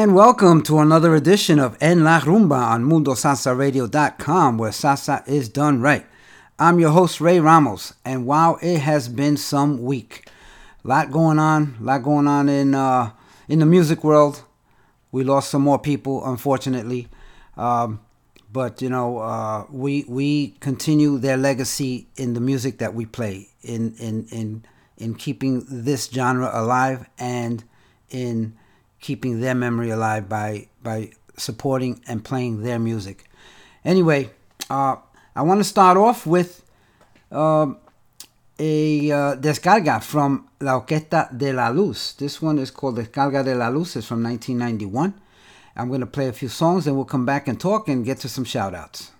And welcome to another edition of En La Rumba on MundoSalsaRadio.com, where salsa is done right. I'm your host, Ray Ramos, and wow, it has been some week. A lot going on, a lot going on in uh, in the music world. We lost some more people, unfortunately, um, but you know, uh, we we continue their legacy in the music that we play, in in in in keeping this genre alive and in keeping their memory alive by by supporting and playing their music. Anyway, uh, I want to start off with um, a uh, descarga from La Orquesta de la Luz. This one is called Descarga de la Luz. It's from 1991. I'm going to play a few songs and we'll come back and talk and get to some shout outs.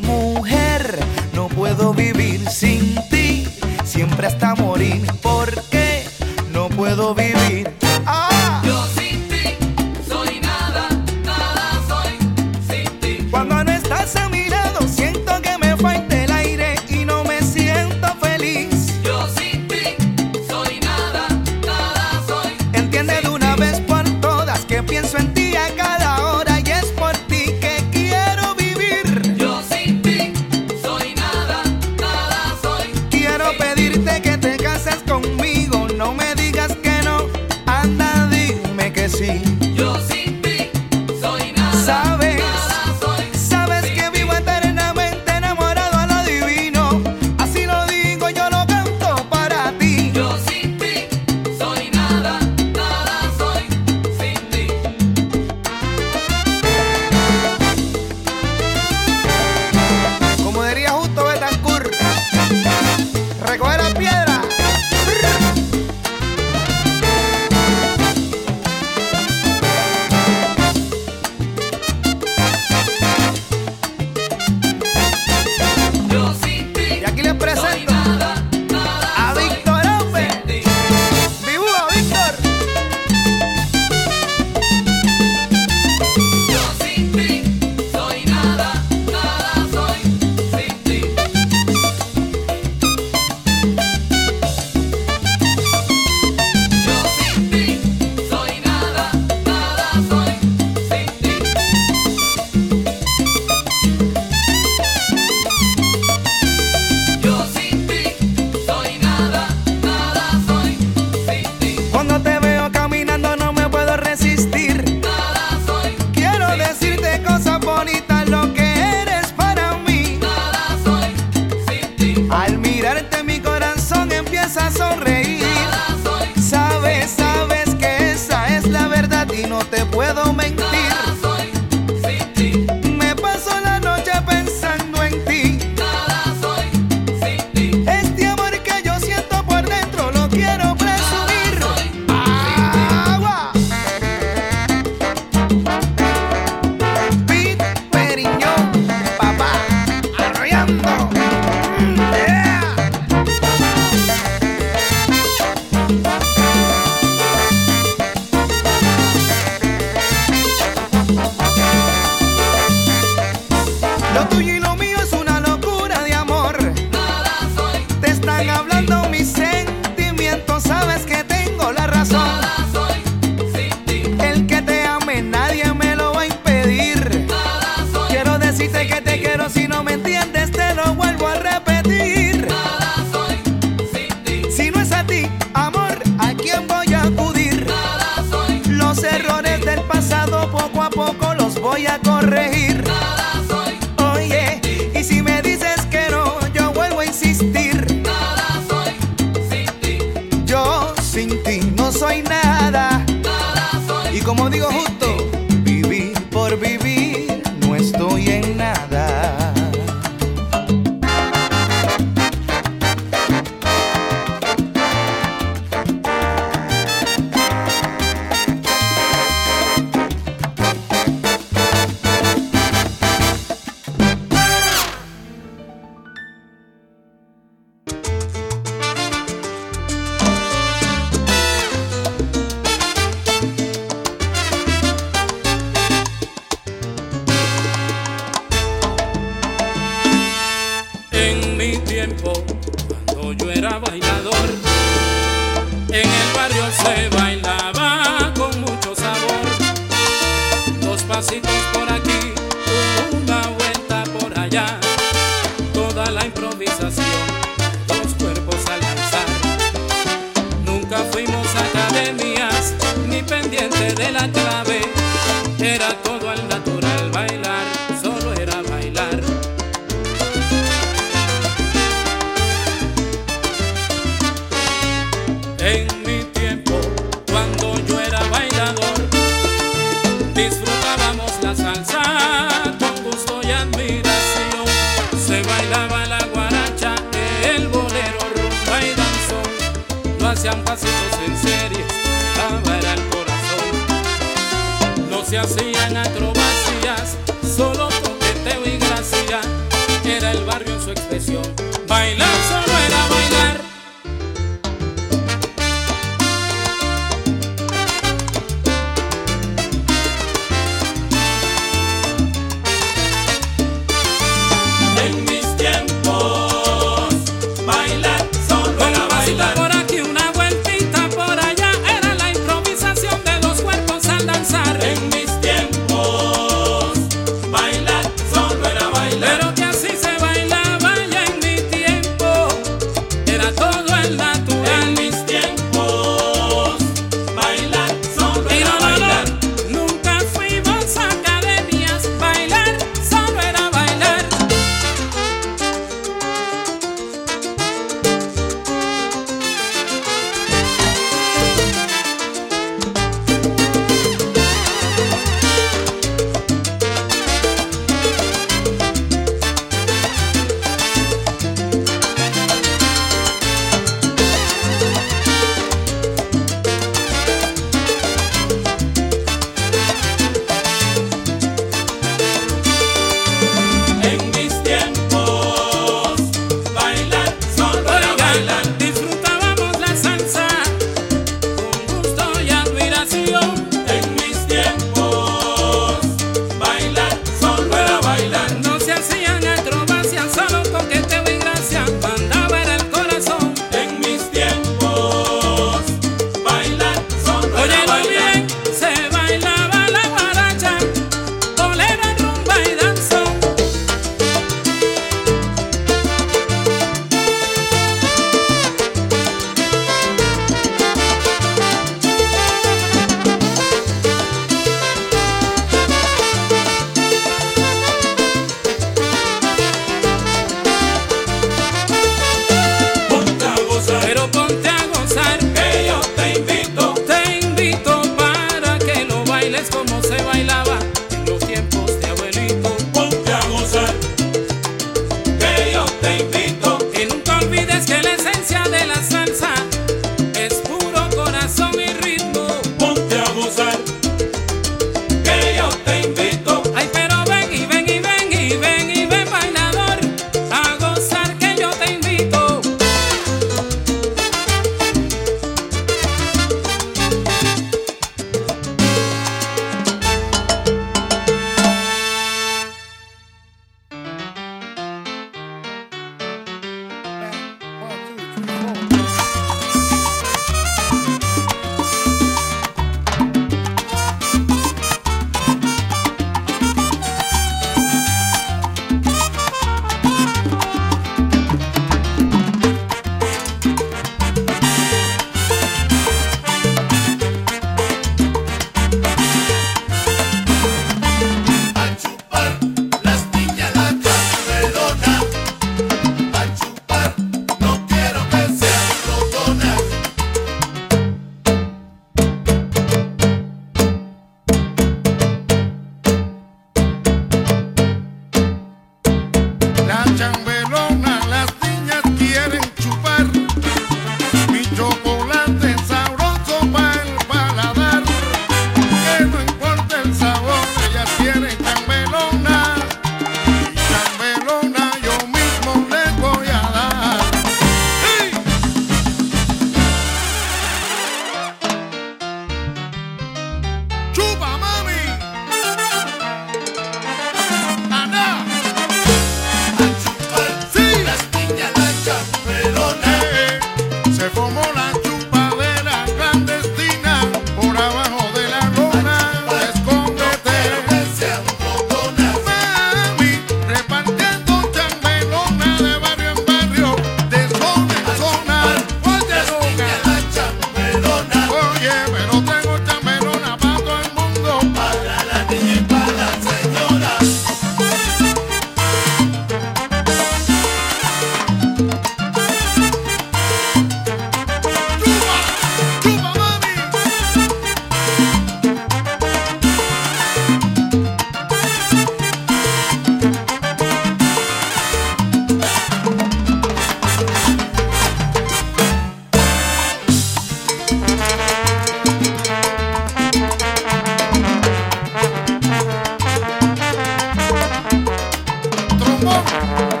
amor.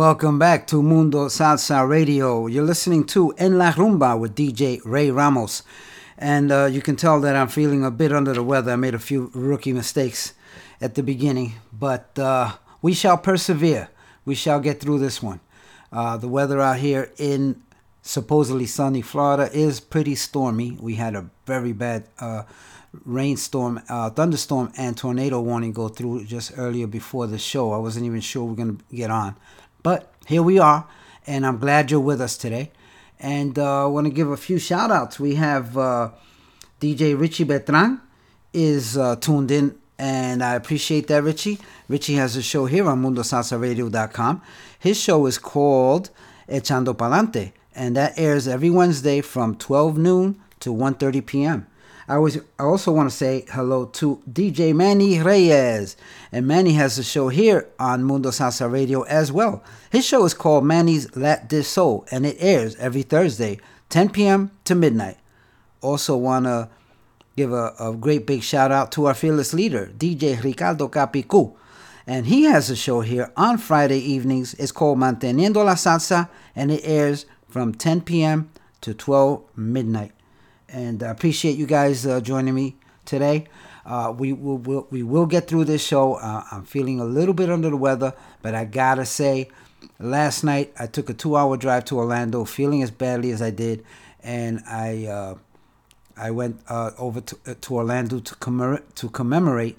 Welcome back to Mundo Salsa Radio. You're listening to En La Rumba with DJ Ray Ramos. And uh, you can tell that I'm feeling a bit under the weather. I made a few rookie mistakes at the beginning, but uh, we shall persevere. We shall get through this one. Uh, the weather out here in supposedly sunny Florida is pretty stormy. We had a very bad uh, rainstorm, uh, thunderstorm, and tornado warning go through just earlier before the show. I wasn't even sure we are going to get on. But here we are, and I'm glad you're with us today. And uh, I want to give a few shout outs. We have uh, DJ Richie Betran is uh, tuned in, and I appreciate that, Richie. Richie has a show here on MundoSalsaRadio.com. His show is called Echando Palante, and that airs every Wednesday from 12 noon to 1.30 p.m. I, I also want to say hello to DJ Manny Reyes. And Manny has a show here on Mundo Salsa Radio as well. His show is called Manny's Lat de Soul, and it airs every Thursday, 10 p.m. to midnight. Also want to give a, a great big shout out to our fearless leader, DJ Ricardo Capicu. And he has a show here on Friday evenings. It's called Manteniendo la Salsa, and it airs from 10 p.m. to 12 midnight. And I appreciate you guys uh, joining me today. Uh, we will we'll, we will get through this show. Uh, I'm feeling a little bit under the weather, but I gotta say, last night I took a two-hour drive to Orlando, feeling as badly as I did, and I uh, I went uh, over to, uh, to Orlando to commemorate to commemorate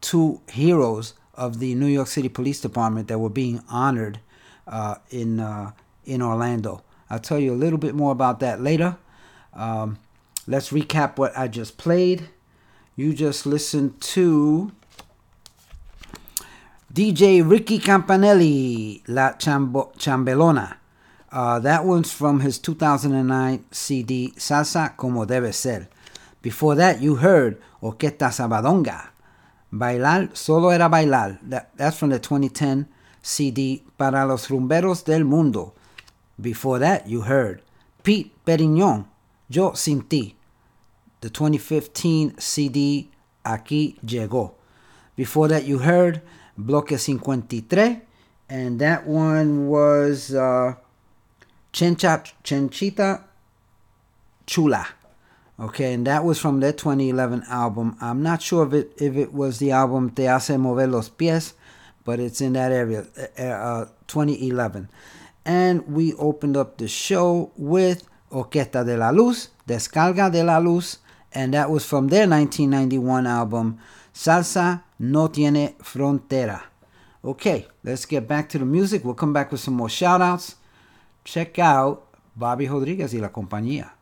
two heroes of the New York City Police Department that were being honored in in Orlando. I'll tell you a little bit more about that later. Um, let's recap what I just played. You just listened to DJ Ricky Campanelli, La Chambo- Chambelona. Uh, that one's from his 2009 CD Salsa Como Debe Ser. Before that, you heard Orquesta Sabadonga. Bailar Solo Era Bailar. That, that's from the 2010 CD Para los Rumberos del Mundo. Before that, you heard Pete Perignon, Yo Sin Ti. The 2015 CD Aquí Llegó. Before that, you heard Bloque 53, and that one was uh, Chula. Okay, and that was from their 2011 album. I'm not sure if it if it was the album Te Hace Mover Los Pies, but it's in that area, uh, uh, 2011. And we opened up the show with Orquesta de la Luz, Descarga de la Luz, and that was from their 1991 album Salsa No Tiene Frontera. Okay, let's get back to the music. We'll come back with some more shout outs. Check out Bobby Rodriguez y la compañía.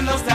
Recuerdos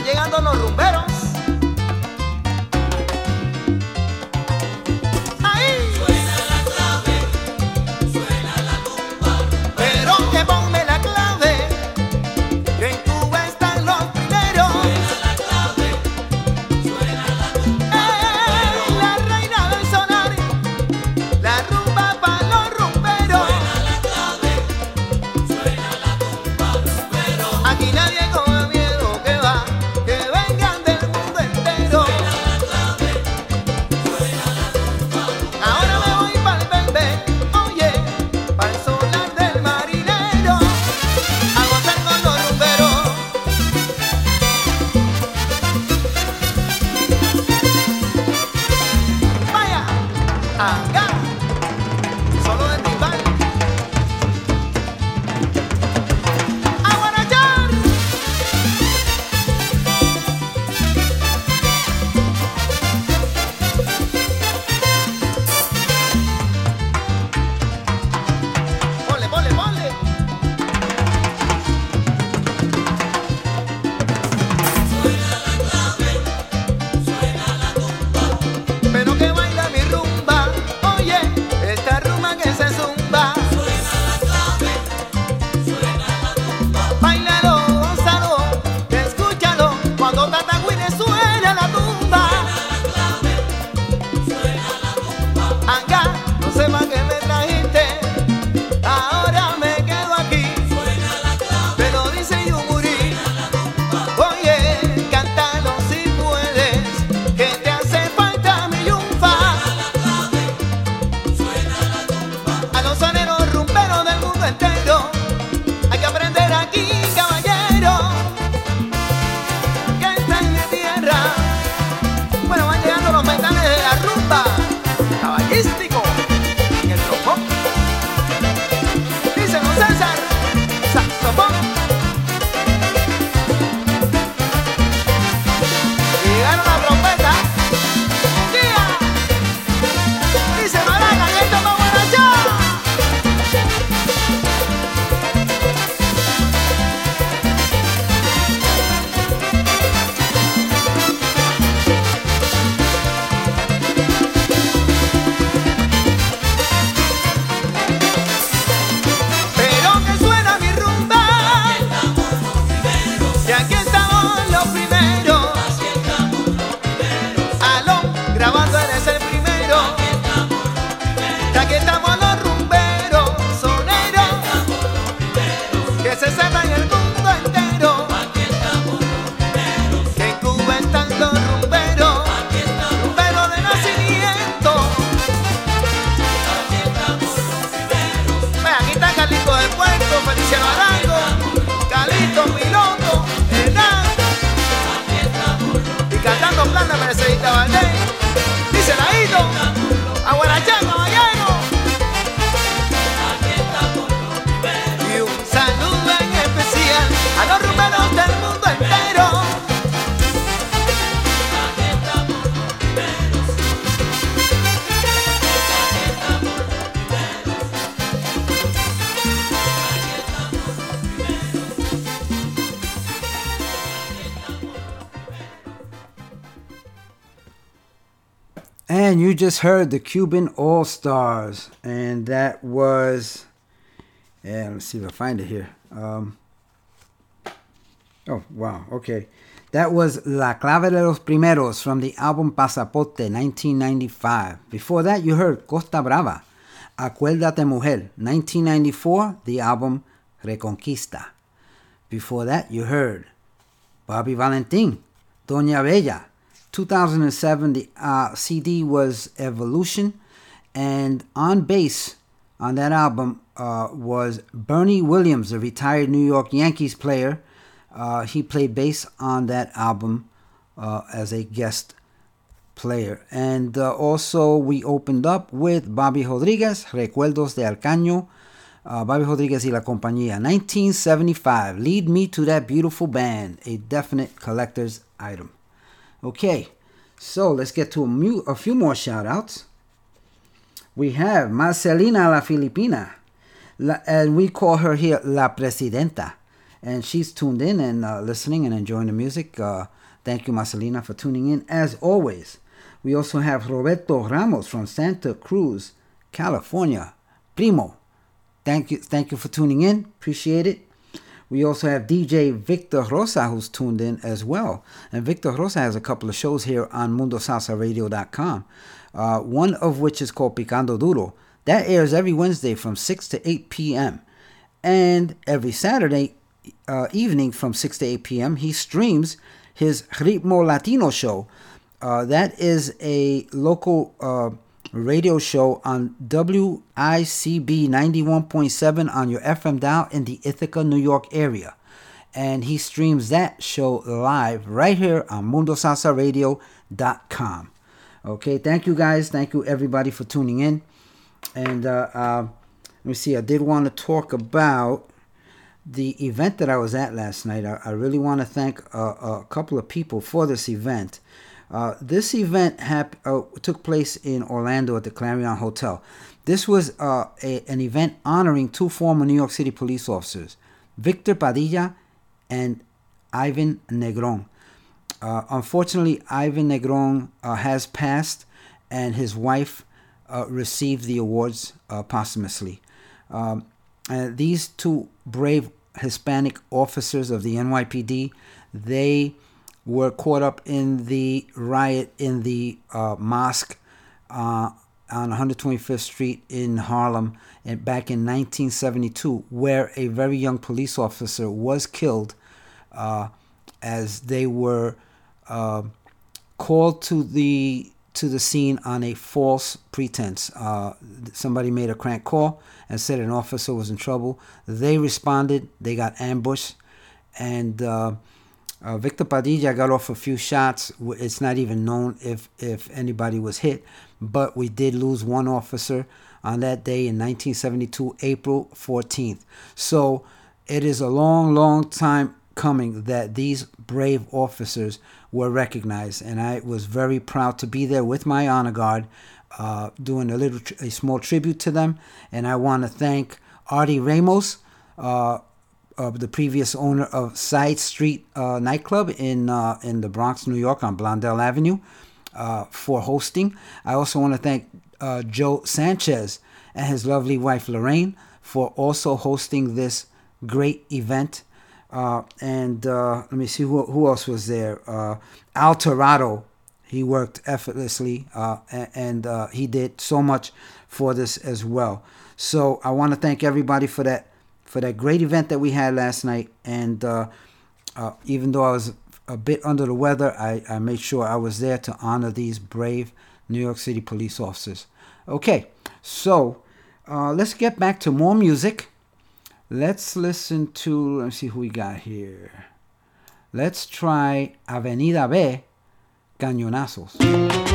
llegando los rumberos. And you just heard the Cuban All Stars, and that was. Yeah, let's see if I find it here. Um, oh, wow, okay. That was La Clave de los Primeros from the album Pasaporte, 1995. Before that, you heard Costa Brava, Acuérdate Mujer, 1994, the album Reconquista. Before that, you heard Bobby Valentin, Doña Bella, 2007, the uh, CD was Evolution, and on bass on that album uh, was Bernie Williams, a retired New York Yankees player. Uh, he played bass on that album uh, as a guest player. And uh, also, we opened up with Bobby Rodriguez, Recuerdos de Alcaño. Uh, Bobby Rodriguez y la compañía, 1975. Lead me to that beautiful band, a definite collector's item. Okay, so let's get to a, mu- a few more shout outs. We have Marcelina La Filipina, la, and we call her here La Presidenta. And she's tuned in and uh, listening and enjoying the music. Uh, thank you, Marcelina, for tuning in as always. We also have Roberto Ramos from Santa Cruz, California. Primo, thank you, thank you for tuning in. Appreciate it. We also have DJ Victor Rosa who's tuned in as well. And Victor Rosa has a couple of shows here on MundoSalsaRadio.com. Uh, one of which is called Picando Duro. That airs every Wednesday from 6 to 8 p.m. And every Saturday uh, evening from 6 to 8 p.m., he streams his Ritmo Latino show. Uh, that is a local uh, radio show on WICB 91.7 on your FM dial in the Ithaca, New York area. And he streams that show live right here on MundoSalsaRadio.com. Okay, thank you guys. Thank you everybody for tuning in. And uh, uh, let me see, I did want to talk about the event that I was at last night. I, I really want to thank uh, a couple of people for this event. Uh, this event hap- uh, took place in Orlando at the Clarion Hotel. This was uh, a, an event honoring two former New York City police officers, Victor Padilla and Ivan Negron. Uh, unfortunately, Ivan Negron uh, has passed, and his wife received the awards posthumously. Um, these two brave Hispanic officers of the NYPD, they were caught up in the riot in the uh, mosque uh, on 125th Street in Harlem and back in 1972, where a very young police officer was killed uh, as they were uh, called to the to the scene on a false pretense. Uh, somebody made a crank call and said an officer was in trouble. They responded. They got ambushed, and uh, uh, Victor Padilla got off a few shots. It's not even known if if anybody was hit, but we did lose one officer on that day in 1972, April 14th. So it is a long, long time coming that these brave officers were recognized, and I was very proud to be there with my honor guard, uh, doing a little, a small tribute to them. And I want to thank Artie Ramos, uh, of the previous owner of Side Street uh, nightclub in uh, in the Bronx, New York, on Blondell Avenue, uh, for hosting. I also want to thank uh, Joe Sanchez and his lovely wife Lorraine for also hosting this great event. Uh, and uh, let me see who, who else was there. Al Torado, he worked effortlessly and he did so much for this as well. So I want to thank everybody for that for that great event that we had last night. And uh, uh, even though I was a bit under the weather, I, I made sure I was there to honor these brave New York City police officers. Okay, so uh, let's get back to more music. Let's listen to, let's see who we got here. Let's try Avenida B, Cañonazos.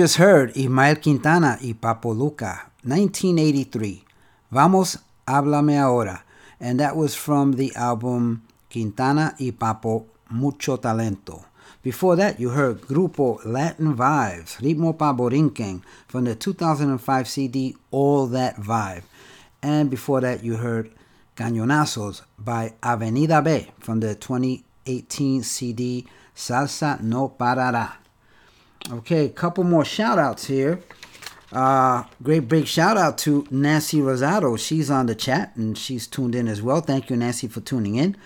Just heard Ismael Quintana y Papo Lucca, 1983. Vamos, háblame ahora. And that was from the album Quintana y Papo Mucho Talento. Before that, you heard Grupo Latin Vibes, Ritmo Pa Borinquen, from the 2005 CD All That Vibe. And before that, you heard Cañonazos by Avenida B from the 2018 CD Salsa No Parará. Okay, a couple more shout outs here. Uh, great big shout out to Nancy Rosado. She's on the chat and she's tuned in as well. Thank you, Nancy, for tuning in.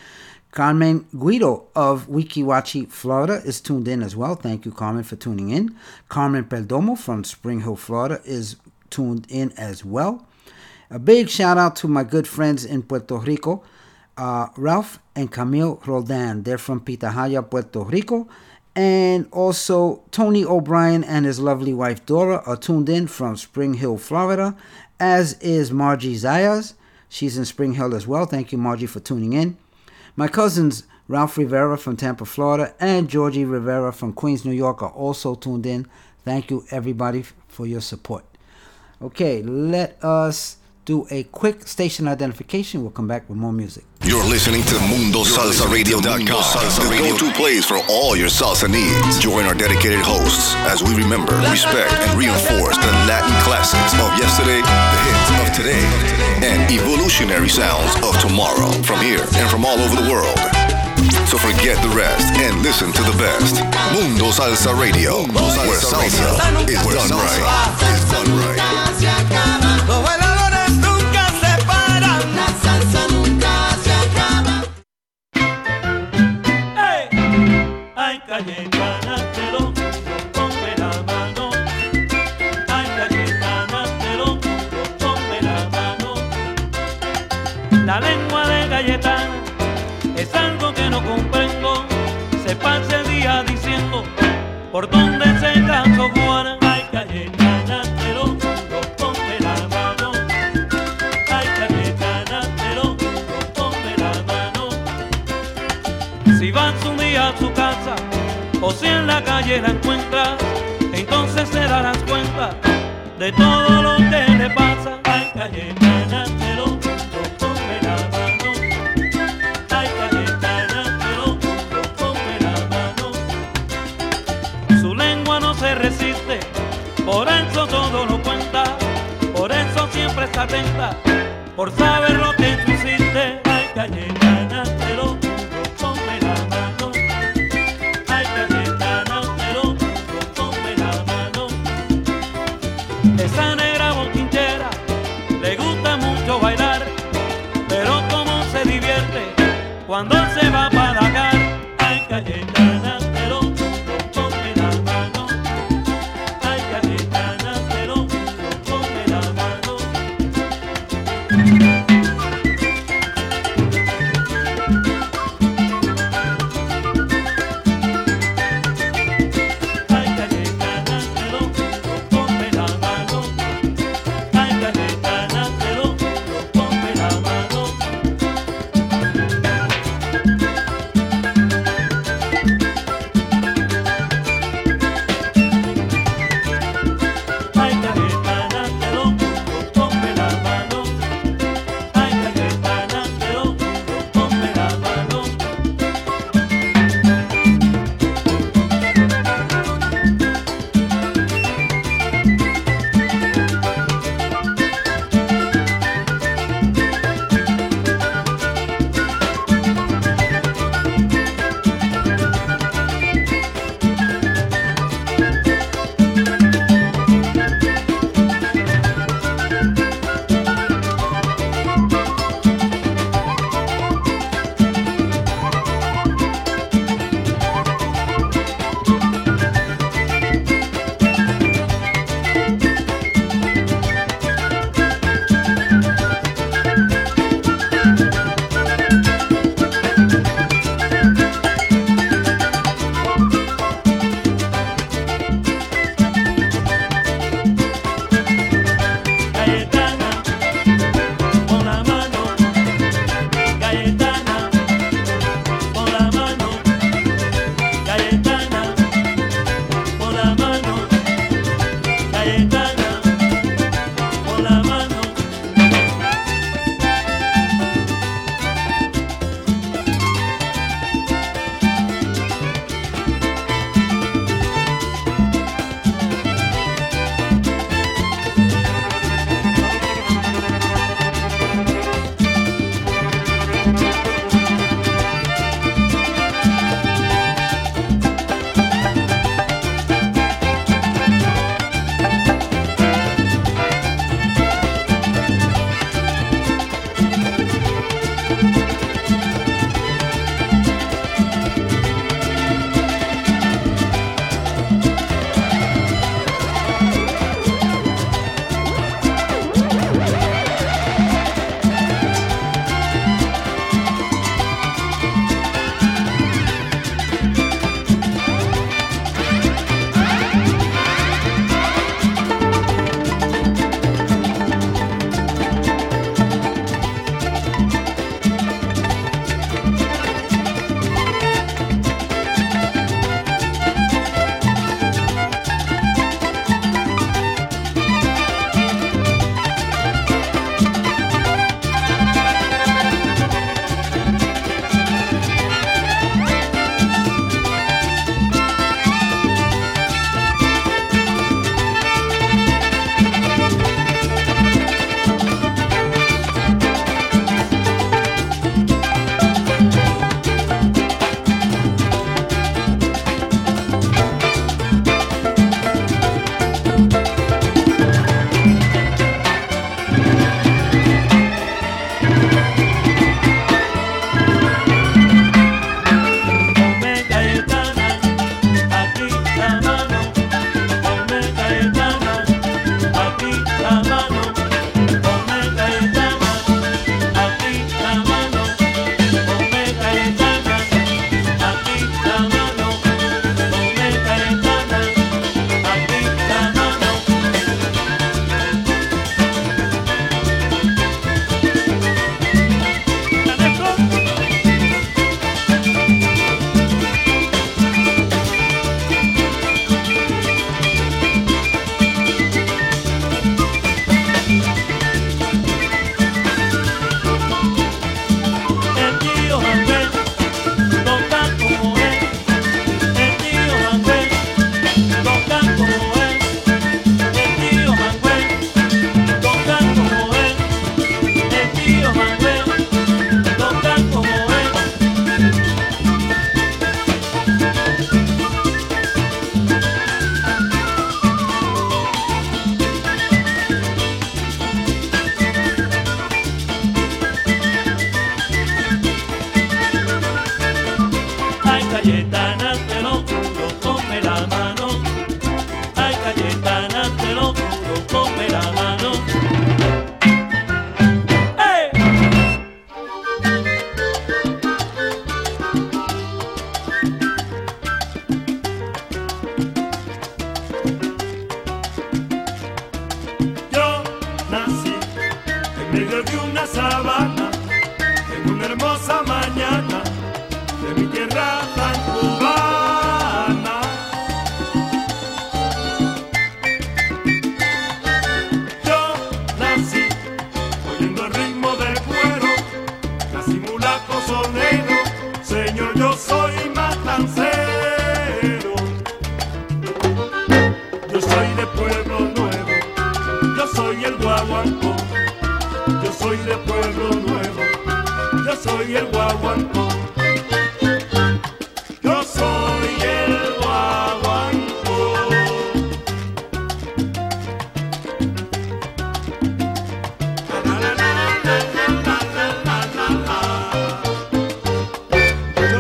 Carmen Guido of Weeki Wachee, Florida is tuned in as well. Thank you, Carmen, for tuning in. Carmen Perdomo from Spring Hill, Florida is tuned in as well. A big shout out to my good friends in Puerto Rico, uh, Ralph and Camille Roldan. They're from Pitahaya, Puerto Rico. And also, Tony O'Brien and his lovely wife Dora are tuned in from Spring Hill, Florida, as is Margie Zayas. She's in Spring Hill as well. Thank you, Margie, for tuning in. My cousins Ralph Rivera from Tampa, Florida, and Georgie Rivera from Queens, New York are also tuned in. Thank you, everybody, for your support. Okay, let us do a quick station identification. We'll come back with more music. You're listening to MundoSalsaRadio.com, the go-to place for all your salsa needs. Join our dedicated hosts as we remember, respect, and reinforce the Latin classics of yesterday, the hits of today, and evolutionary sounds of tomorrow from here and from all over the world. So forget the rest and listen to the best. Mundo Salsa Radio, where salsa is done right. Is done right. Por dónde se casó Juana. Ay, Cayetana, te lo juro, ponme la mano. Ay, Cayetana, te lo juro, la mano. Si vas un día a su casa o si en la calle la encuentras, entonces te darás cuenta de todo lo que le pasa. Ay, Cayetana, por saber lo que tú hiciste. Ay,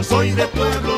soy de pueblo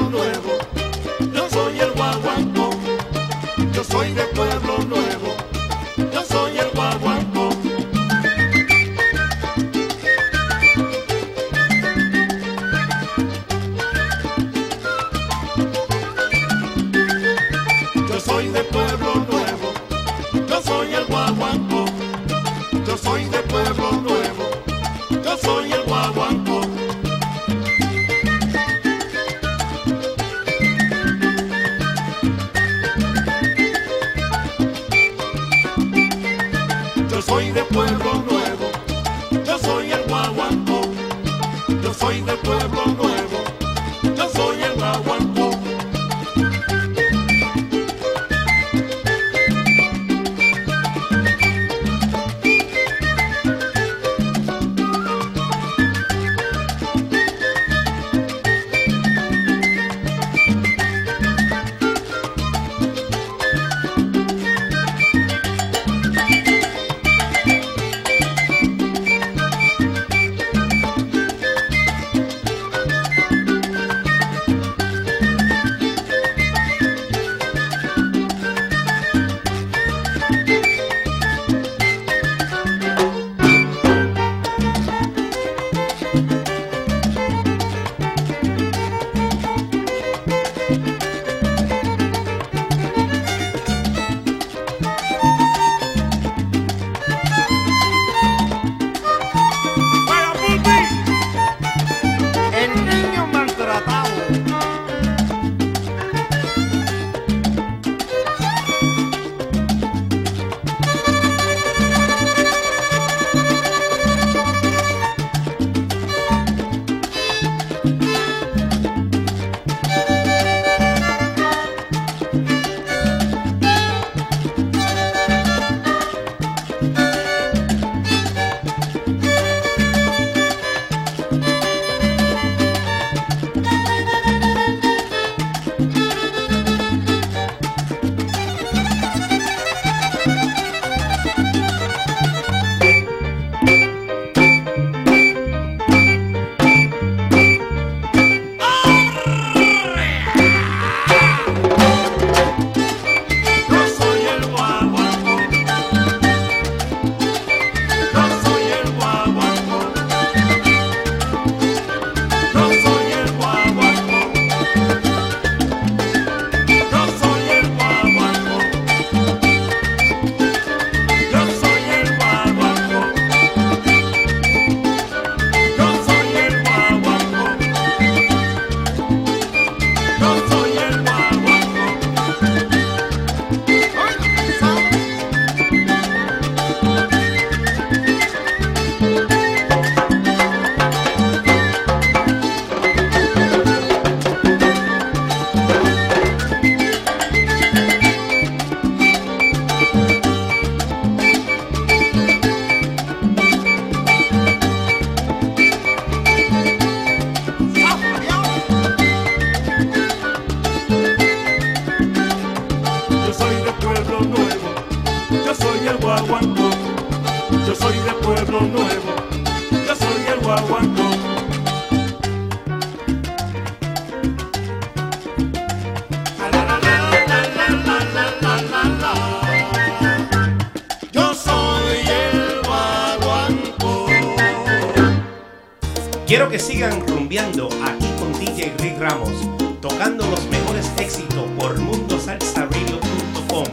Quiero que sigan rumbeando aquí con DJ Rick Ramos, tocando los mejores éxitos por mundosalsaradio.com.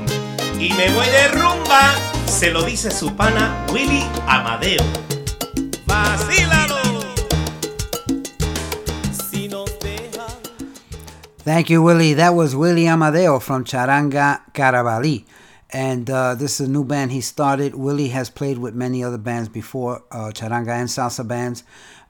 Y me voy de rumba, se lo dice su pana Willy Amadeo. ¡Vacílalo! Si nos deja Thank you, Willie. That was Willie Amadeo from Charanga Carabalí. And uh, this is a new band he started. Willie has played with many other bands before, uh, charanga and salsa bands.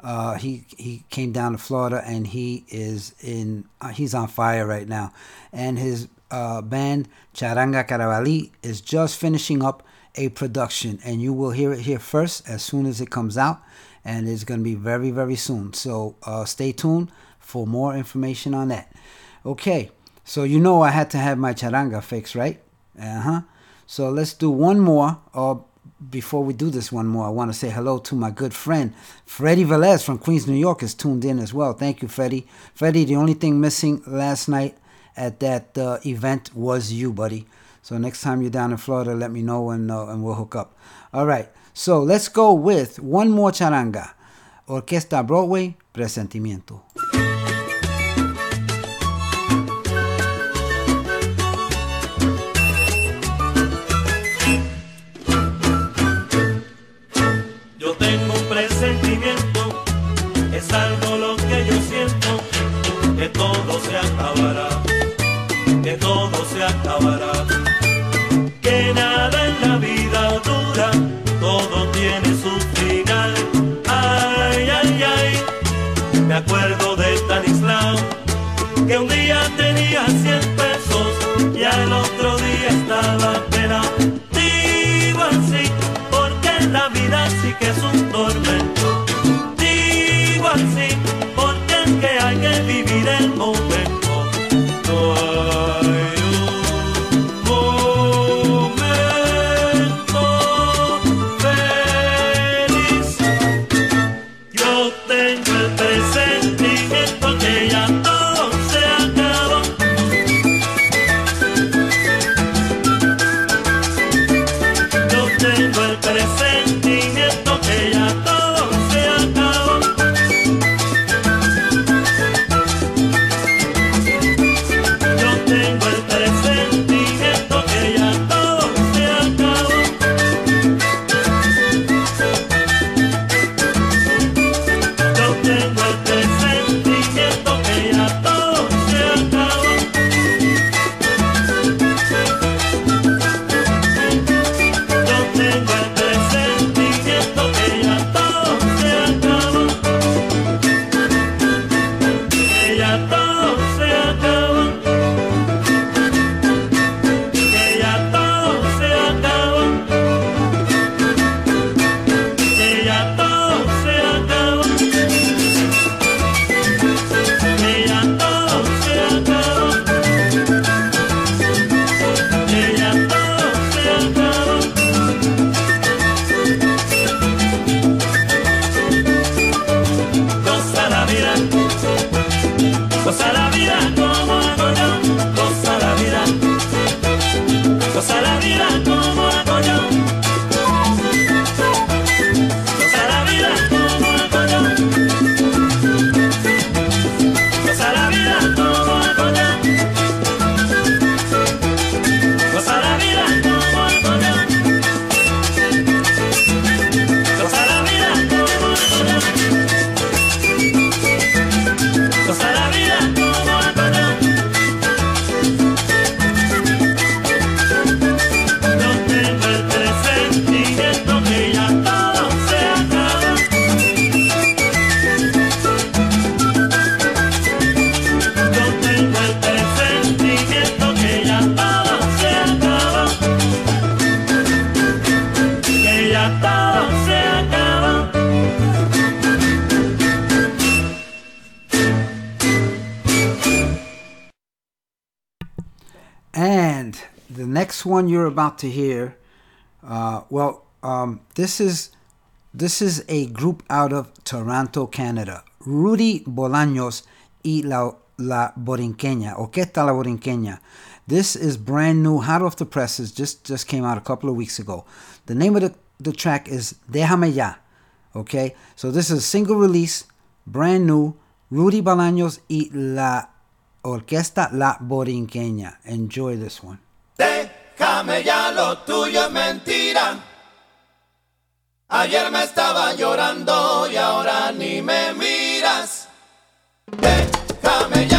Uh, he he came down to Florida and he is in uh, he's on fire right now. And his uh, band Charanga Carabalí is just finishing up a production, and you will hear it here first as soon as it comes out, and it's going to be very very soon. So uh, stay tuned for more information on that. Okay, so you know I had to have my charanga fix, right? Uh huh. So let's do one more. Or before we do this one more, I want to say hello to my good friend Freddie Velez from Queens, New York, is tuned in as well. Thank you, Freddie. Freddie, the only thing missing last night at that uh, event was you, buddy. So next time you're down in Florida, let me know and uh, and we'll hook up. All right. So let's go with one more charanga. Orquesta Broadway, Presentimiento. Acabará, que nada en la vida dura, todo tiene su final. Ay, ay, ay, me acuerdo de Stanislao, que un día tenía 100 pesos y al otro día estaba pelado. Digo así, porque la vida sí que es un tormento. Digo así, porque es que hay que vivir el momento. one you're about to hear, uh, well, um, this is this is a group out of Toronto, Canada. Rudy Bolaños y la, la Borinqueña, Orquesta La Borinqueña. This is brand new, hot off the presses, just, just came out a couple of weeks ago. The name of the, the track is Déjame Ya, okay? So this is a single release, brand new, Rudy Bolaños y la Orquesta La Borinqueña. Enjoy this one. Camella, lo tuyo es mentira. Ayer me estaba llorando y ahora ni me miras. Déjame ya.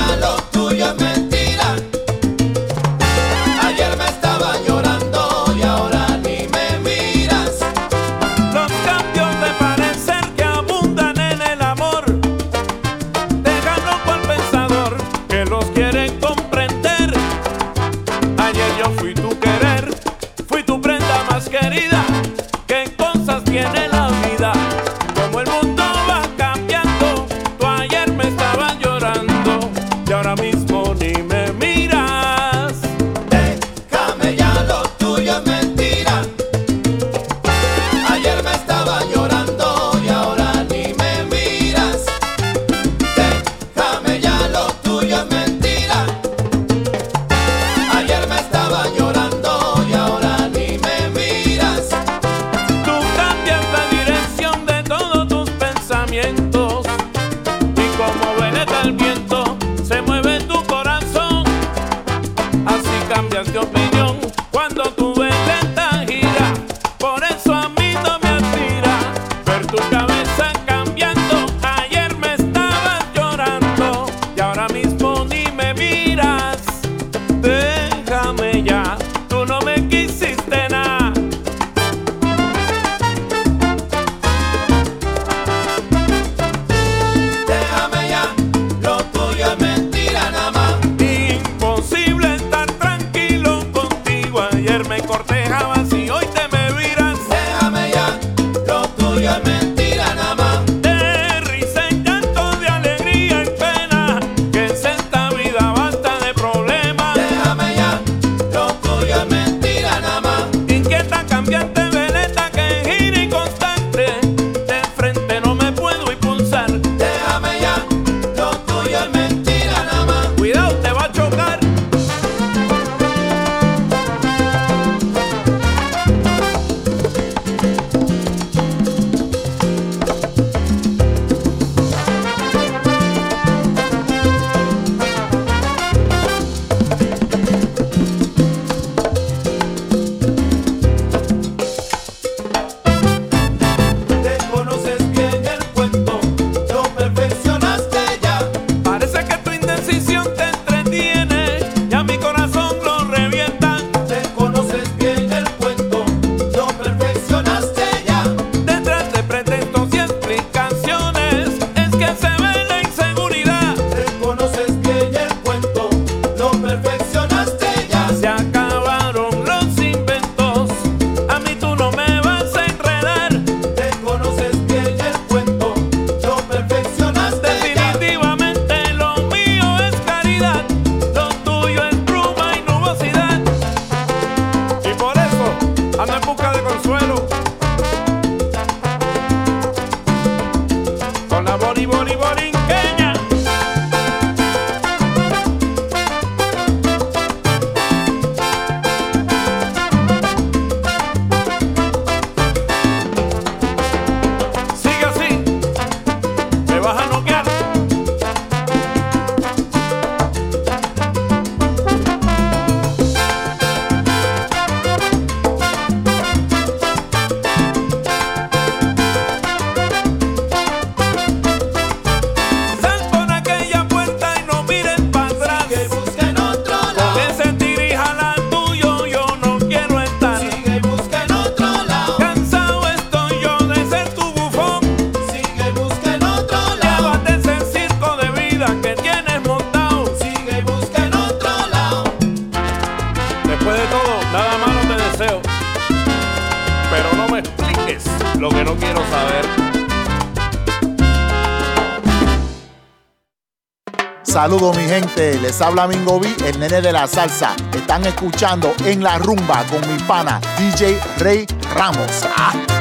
habla Mingo B, el nene de la salsa. Están escuchando en la rumba con mi pana DJ Rey Ramos. ¡Ah!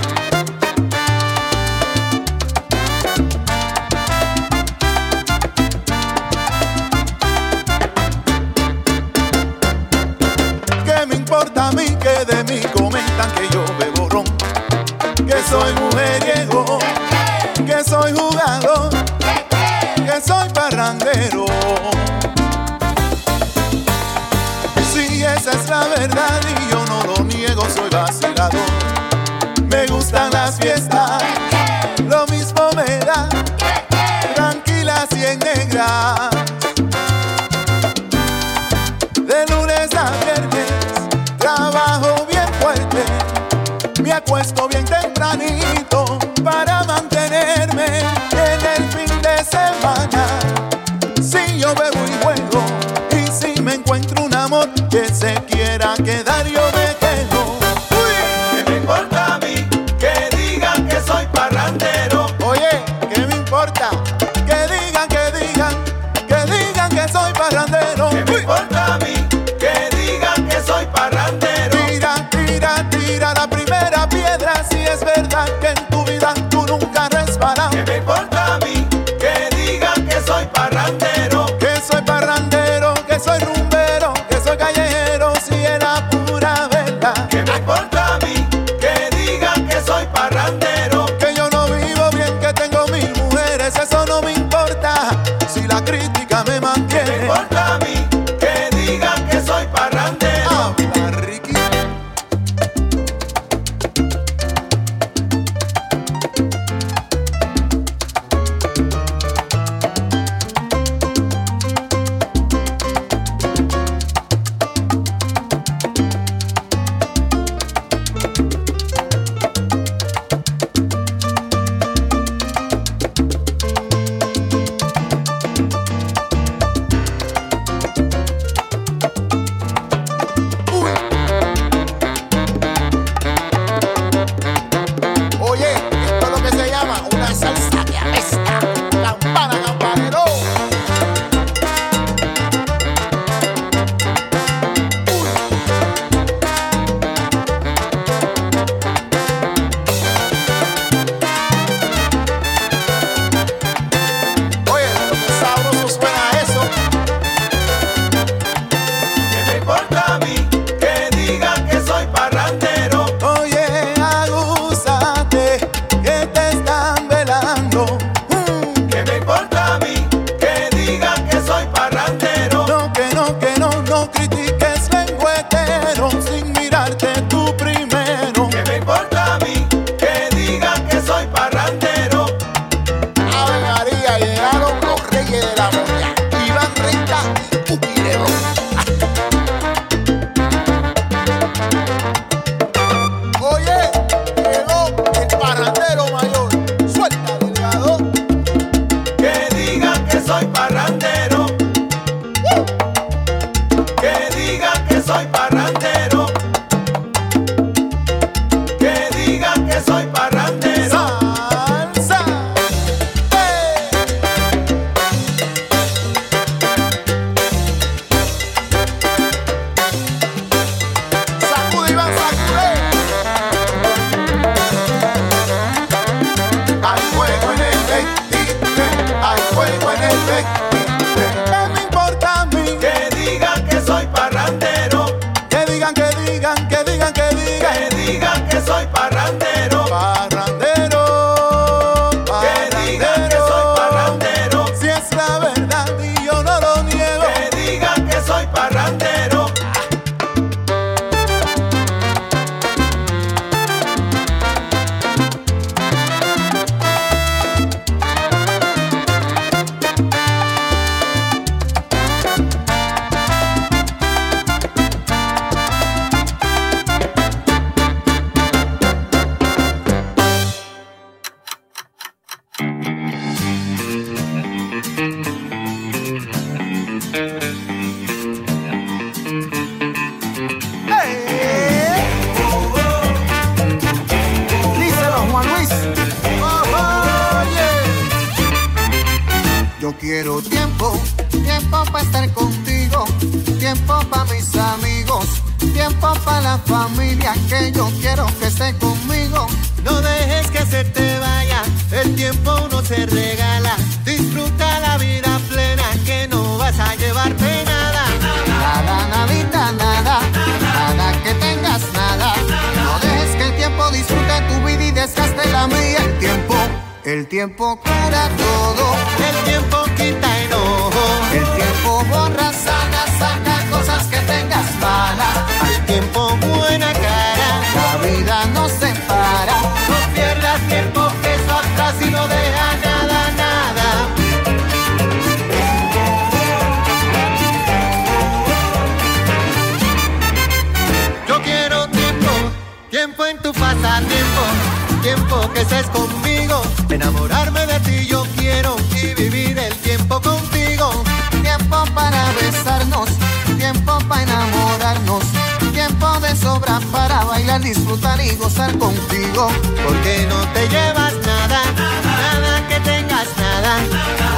Para bailar, disfrutar y gozar contigo. Porque no te llevas nada, nada que tengas nada.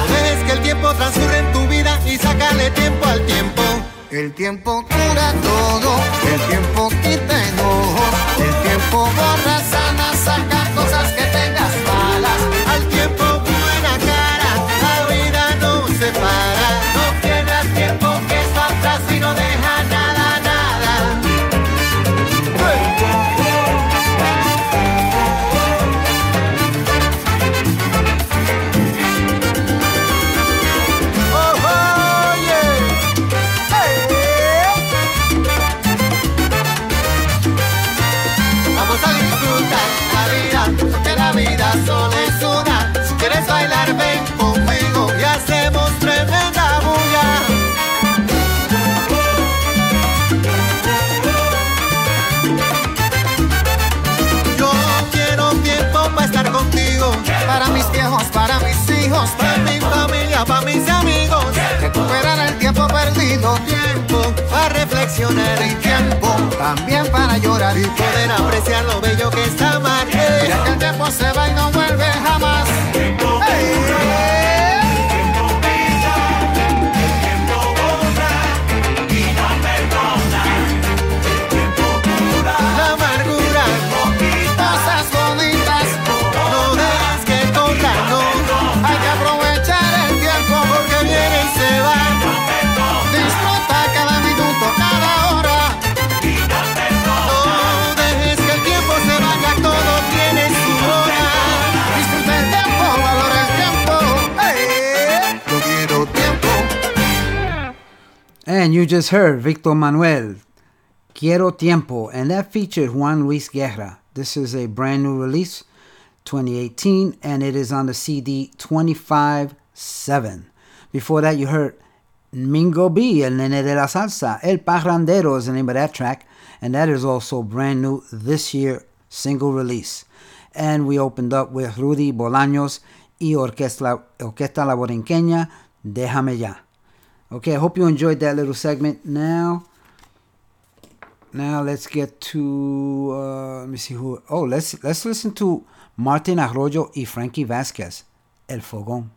No dejes que el tiempo transcurra en tu vida y sácale tiempo al tiempo. El tiempo cura todo, el tiempo quita enojos, el tiempo borra, sana, saca cosas que tengas malas. Al tiempo buena cara, la vida no se para. Para mi familia, para mis amigos. recuperar el tiempo perdido, Tiempo para reflexionar y tiempo también para llorar y poder apreciar lo bello que está amar. Mira que el tiempo se va y no vuelve jamás. And you just heard Victor Manuelle, Quiero Tiempo, and that featured Juan Luis Guerra. This is a brand new release, 2018, and it is on the CD 25 7. Before that, you heard Mingo B, El Nene de la Salsa, El Parrandero is the name of that track, and that is also brand new this year, single release. And we opened up with Rudy Bolaños y Orquesta, Orquesta La Borinqueña, Déjame Ya. Okay, I hope you enjoyed that little segment. Now, now let's get to uh, let me see who. Oh, let's let's listen to Martin Arroyo y Frankie Vasquez, El Fogón.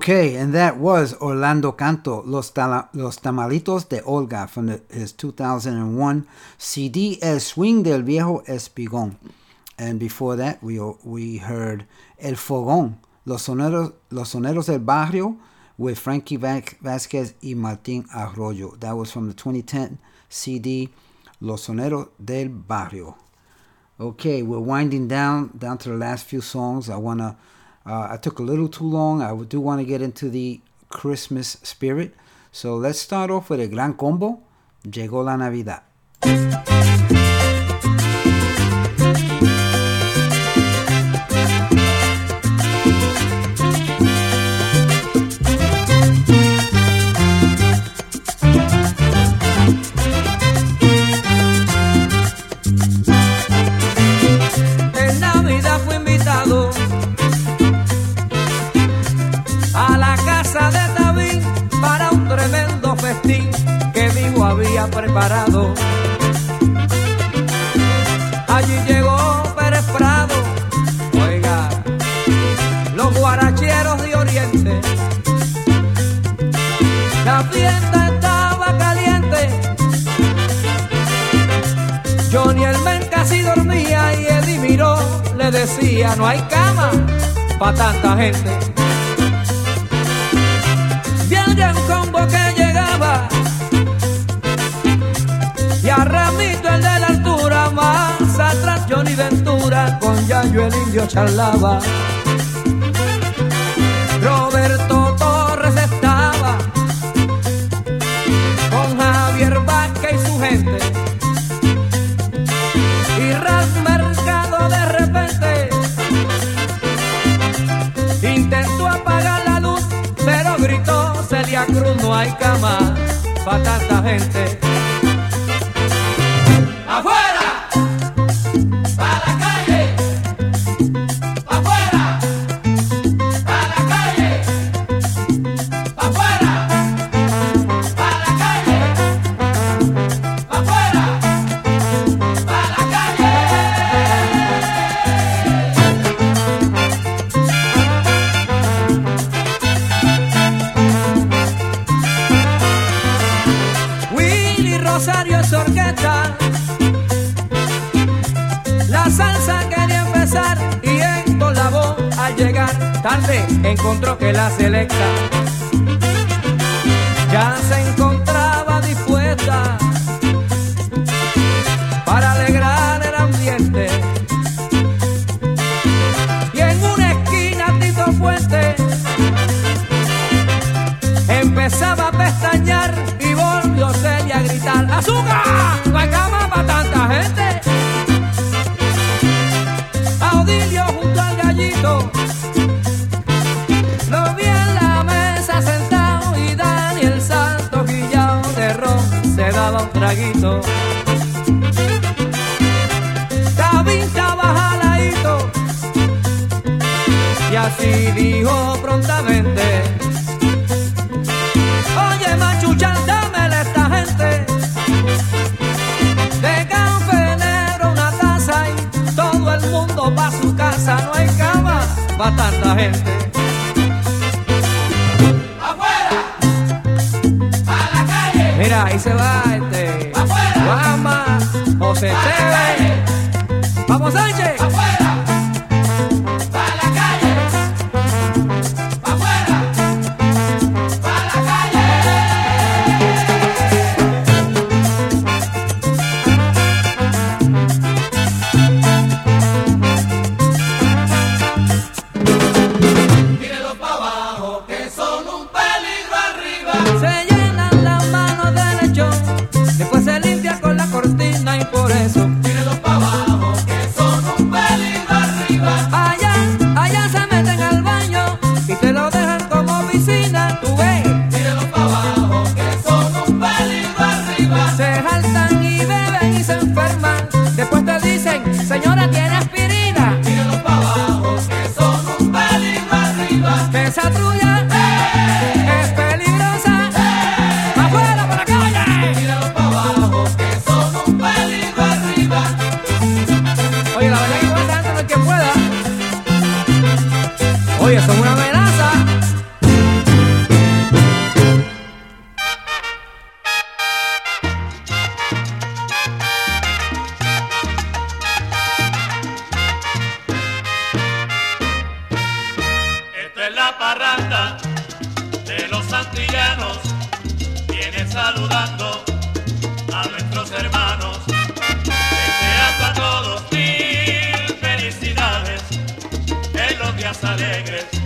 Okay, and that was Orlando Canto, Los, Tala- Los Tamalitos de Olga from the, his 2001 CD El Swing del Viejo Espigón. And before that, we, we heard El Fogón, Los Soneros, Los Soneros del Barrio with Frankie Va- Vasquez y Martín Arroyo. That was from the 2010 CD Los Soneros del Barrio. Okay, we're winding down down to the last few songs. I wanna. Uh, I took a little too long. I do want to get into the Christmas spirit. So let's start off with a gran combo. Llegó la Navidad. Que vivo había preparado. Allí llegó Pérez Prado, oiga, los guaracheros de Oriente. La fiesta estaba caliente. Johnny el men casi dormía y Eddie miró, le decía, no hay cama para tanta gente. Viene un Yayo el indio charlaba. Roberto Torres estaba con Javier Vázquez y su gente. Y Ras Mercado de repente intentó apagar la luz, pero gritó Celia Cruz, no hay cama para tanta gente. Saludando a nuestros hermanos, deseando a todos mil felicidades en los días alegres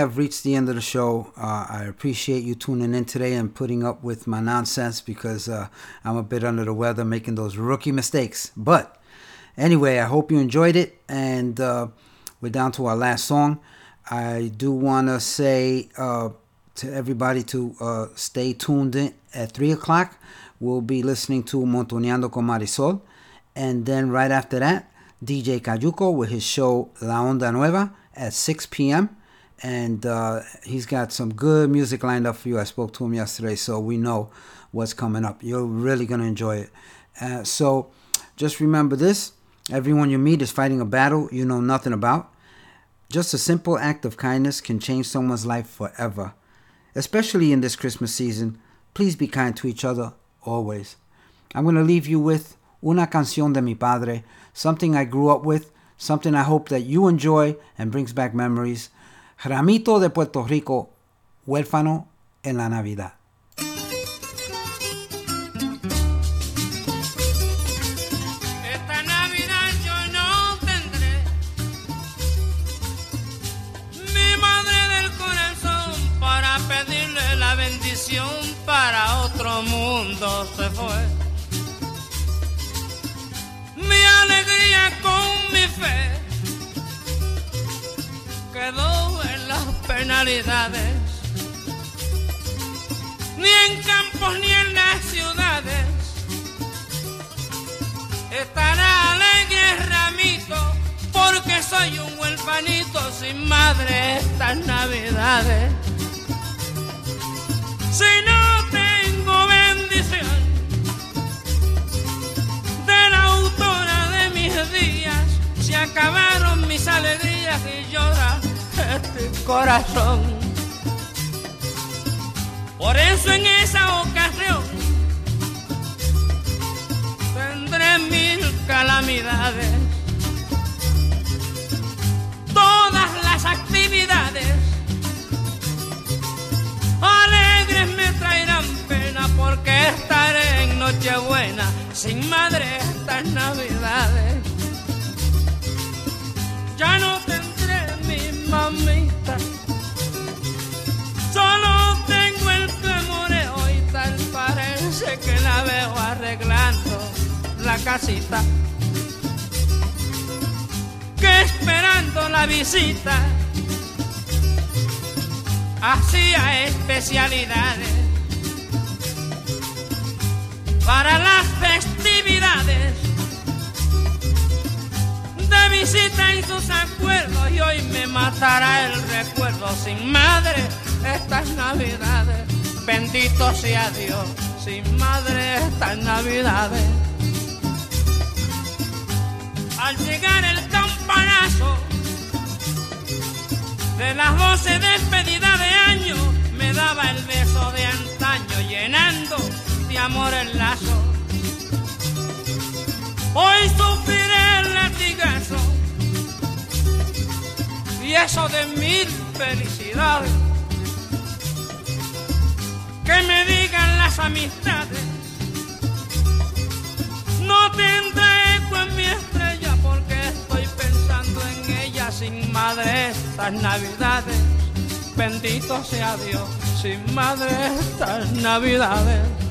have reached the end of the show. Uh, I appreciate you tuning in today and putting up with my nonsense because uh, I'm a bit under the weather making those rookie mistakes. But anyway, I hope you enjoyed it. And uh, we're down to our last song. I do want to say uh, to everybody to uh, stay tuned in at 3 o'clock. We'll be listening to Montoneando con Marisol. And then right after that, DJ Cayuco with his show La Onda Nueva at 6 p.m. And uh, he's got some good music lined up for you. I spoke to him yesterday, so we know what's coming up. You're really going to enjoy it. Uh, so just remember this everyone you meet is fighting a battle you know nothing about. Just a simple act of kindness can change someone's life forever. Especially in this Christmas season, please be kind to each other always. I'm going to leave you with Una canción de mi padre, something I grew up with, something I hope that you enjoy and brings back memories. Ramito de Puerto Rico, huérfano en la Navidad. Esta Navidad yo no tendré mi madre del corazón para pedir misión para otro mundo se fue. Mi alegría con mi fe quedó en las penalidades. Ni en campos ni en las ciudades estará alegre ramito porque soy un huelfanito sin madre estas navidades. Si no tengo bendición de la autora de mis días, se acabaron mis alegrías y llora este corazón. Por eso en esa ocasión tendré mil calamidades. Todas las actividades alegres me traerán pena porque estaré en Nochebuena sin madre estas navidades. Ya no tendré mi mamita, solo tengo el clamoreo y tal parece que la veo arreglando la casita. Que esperando la visita. Hacía especialidades para las festividades de visita en sus acuerdos y hoy me matará el recuerdo sin madre estas navidades bendito sea Dios sin madre estas navidades al llegar el campanazo de las voces de despedida de año me daba el beso de antaño llenando de amor el lazo. Hoy sufriré el latigazo y eso de mil felicidades. Que me digan las amistades, no tendrá eco en mi estrella porque estoy pensando en ella sin madre estas navidades. Bendito sea Dios, sin madre estas navidades.